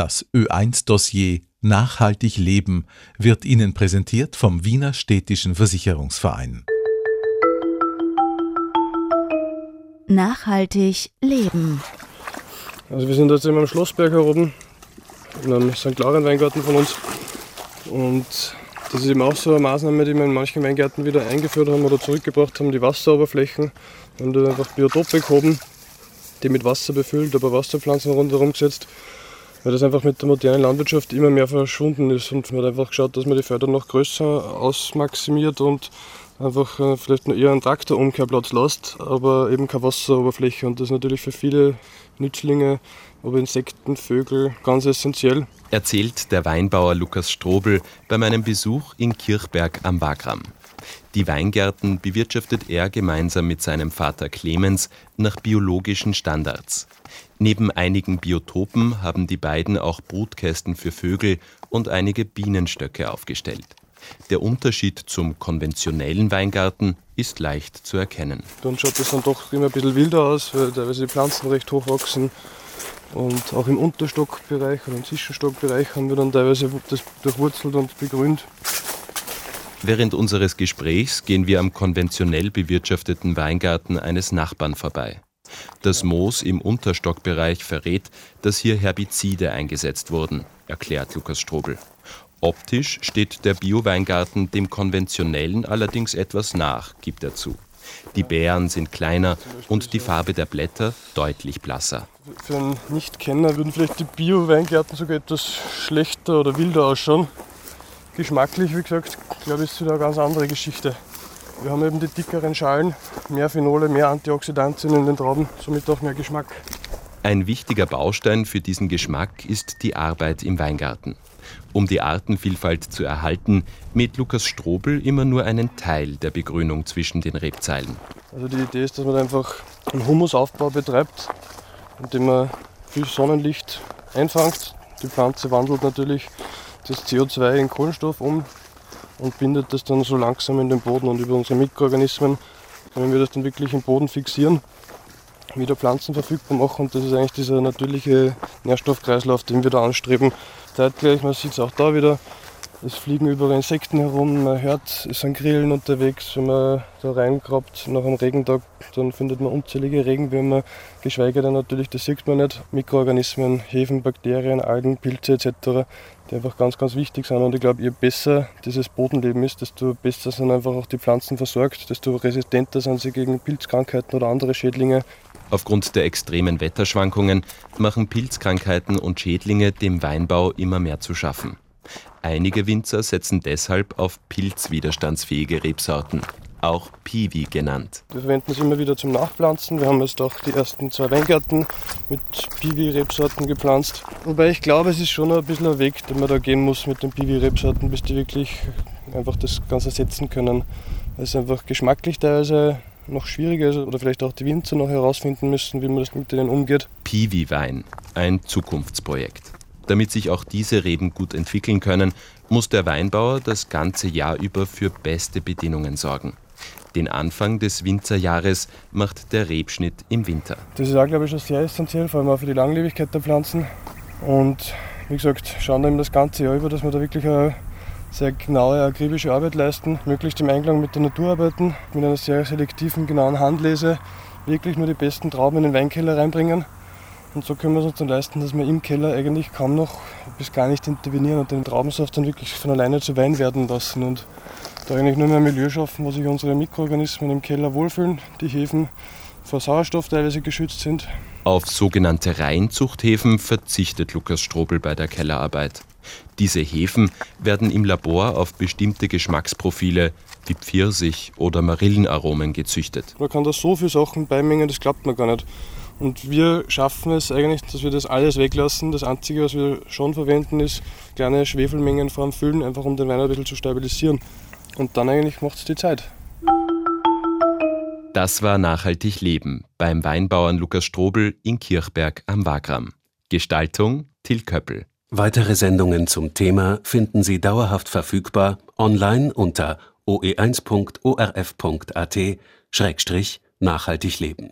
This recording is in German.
Das Ö1-Dossier Nachhaltig Leben wird Ihnen präsentiert vom Wiener Städtischen Versicherungsverein. Nachhaltig Leben. Also wir sind jetzt immer am Schlossberg heroben, in einem St. Laurent Weingarten von uns. Und das ist eben auch so eine Maßnahme, die wir in manchen Weingärten wieder eingeführt haben oder zurückgebracht haben, die Wasseroberflächen. Wir haben da einfach Biotope gehoben, die mit Wasser befüllt, aber Wasserpflanzen rundherum gesetzt, weil das einfach mit der modernen Landwirtschaft immer mehr verschwunden ist. Und man hat einfach geschaut, dass man die Felder noch größer ausmaximiert und einfach äh, vielleicht nur eher einen Traktorumkehrplatz lässt, aber eben keine Wasseroberfläche. Und das ist natürlich für viele Nützlinge, ob Insekten, Vögel, ganz essentiell. Erzählt der Weinbauer Lukas Strobel bei meinem Besuch in Kirchberg am Wagram. Die Weingärten bewirtschaftet er gemeinsam mit seinem Vater Clemens nach biologischen Standards. Neben einigen Biotopen haben die beiden auch Brutkästen für Vögel und einige Bienenstöcke aufgestellt. Der Unterschied zum konventionellen Weingarten ist leicht zu erkennen. Dann schaut es dann doch immer ein bisschen wilder aus, weil teilweise die Pflanzen recht hoch wachsen. Und auch im Unterstockbereich oder im Zwischenstockbereich haben wir dann teilweise das durchwurzelt und begrünt. Während unseres Gesprächs gehen wir am konventionell bewirtschafteten Weingarten eines Nachbarn vorbei. Das Moos im Unterstockbereich verrät, dass hier Herbizide eingesetzt wurden, erklärt Lukas Strobel. Optisch steht der Bio-Weingarten dem konventionellen allerdings etwas nach, gibt er zu. Die Beeren sind kleiner und die Farbe der Blätter deutlich blasser. Für einen Nichtkenner würden vielleicht die Bio-Weingärten sogar etwas schlechter oder wilder ausschauen. Geschmacklich, wie gesagt, glaube ich, ist wieder eine ganz andere Geschichte. Wir haben eben die dickeren Schalen, mehr Phenole, mehr Antioxidantien in den Trauben, somit auch mehr Geschmack. Ein wichtiger Baustein für diesen Geschmack ist die Arbeit im Weingarten. Um die Artenvielfalt zu erhalten, mäht Lukas Strobel immer nur einen Teil der Begrünung zwischen den Rebzeilen. Also die Idee ist, dass man einfach einen Humusaufbau betreibt, indem man viel Sonnenlicht einfängt. Die Pflanze wandelt natürlich das CO2 in Kohlenstoff um und bindet das dann so langsam in den Boden und über unsere Mikroorganismen können wir das dann wirklich im Boden fixieren, wieder Pflanzen verfügbar machen und das ist eigentlich dieser natürliche Nährstoffkreislauf, den wir da anstreben. Zeitgleich, man sieht es auch da wieder, es fliegen überall Insekten herum, man hört, es sind Grillen unterwegs. Wenn man da reingrabt nach einem Regentag, dann findet man unzählige Regenwürmer, geschweige denn natürlich, das sieht man nicht, Mikroorganismen, Hefen, Bakterien, Algen, Pilze etc., die einfach ganz, ganz wichtig sind. Und ich glaube, je besser dieses Bodenleben ist, desto besser sind einfach auch die Pflanzen versorgt, desto resistenter sind sie gegen Pilzkrankheiten oder andere Schädlinge. Aufgrund der extremen Wetterschwankungen machen Pilzkrankheiten und Schädlinge dem Weinbau immer mehr zu schaffen. Einige Winzer setzen deshalb auf pilzwiderstandsfähige Rebsorten, auch Piwi genannt. Wir verwenden es immer wieder zum Nachpflanzen. Wir haben jetzt auch die ersten zwei Weingärten mit Piwi-Rebsorten gepflanzt. Wobei ich glaube, es ist schon ein bisschen ein Weg, den man da gehen muss mit den Piwi-Rebsorten, bis die wirklich einfach das Ganze ersetzen können. Weil es einfach geschmacklich teilweise noch schwieriger ist oder vielleicht auch die Winzer noch herausfinden müssen, wie man das mit denen umgeht. Piwi-Wein, ein Zukunftsprojekt. Damit sich auch diese Reben gut entwickeln können, muss der Weinbauer das ganze Jahr über für beste Bedingungen sorgen. Den Anfang des Winzerjahres macht der Rebschnitt im Winter. Das ist auch, glaube ich, schon sehr essentiell, vor allem auch für die Langlebigkeit der Pflanzen. Und wie gesagt, schauen wir das ganze Jahr über, dass wir da wirklich eine sehr genaue, akribische Arbeit leisten, möglichst im Einklang mit der Natur arbeiten, mit einer sehr selektiven, genauen Handlese, wirklich nur die besten Trauben in den Weinkeller reinbringen und so können wir es uns dann leisten, dass wir im Keller eigentlich kaum noch bis gar nicht intervenieren und den Traubensaft dann wirklich von alleine zu Wein werden lassen und da eigentlich nur mehr ein Milieu schaffen, wo sich unsere Mikroorganismen im Keller wohlfühlen, die Hefen vor Sauerstoff teilweise geschützt sind. Auf sogenannte Reinzuchthäfen verzichtet Lukas Strobel bei der Kellerarbeit. Diese Hefen werden im Labor auf bestimmte Geschmacksprofile wie Pfirsich oder Marillenaromen gezüchtet. Man kann da so viele Sachen beimengen, das klappt man gar nicht. Und wir schaffen es eigentlich, dass wir das alles weglassen. Das Einzige, was wir schon verwenden, ist kleine Schwefelmengen vorm Füllen, einfach um den Wein ein bisschen zu stabilisieren. Und dann eigentlich macht es die Zeit. Das war Nachhaltig Leben beim Weinbauern Lukas Strobel in Kirchberg am Wagram. Gestaltung Till Köppel. Weitere Sendungen zum Thema finden Sie dauerhaft verfügbar online unter oe1.orf.at-nachhaltig leben.